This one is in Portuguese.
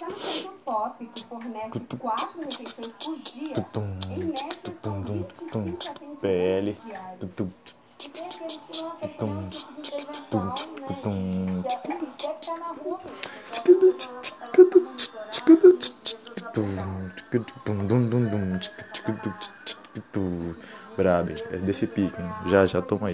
Já no pop, que fornece quatro refeições por dia, em média são 25 a 30 PL. E tem aqueles que não acreditam no desenvolvimento, né? E deve estar na rua, Brabe, é desse pique, já já toma aí.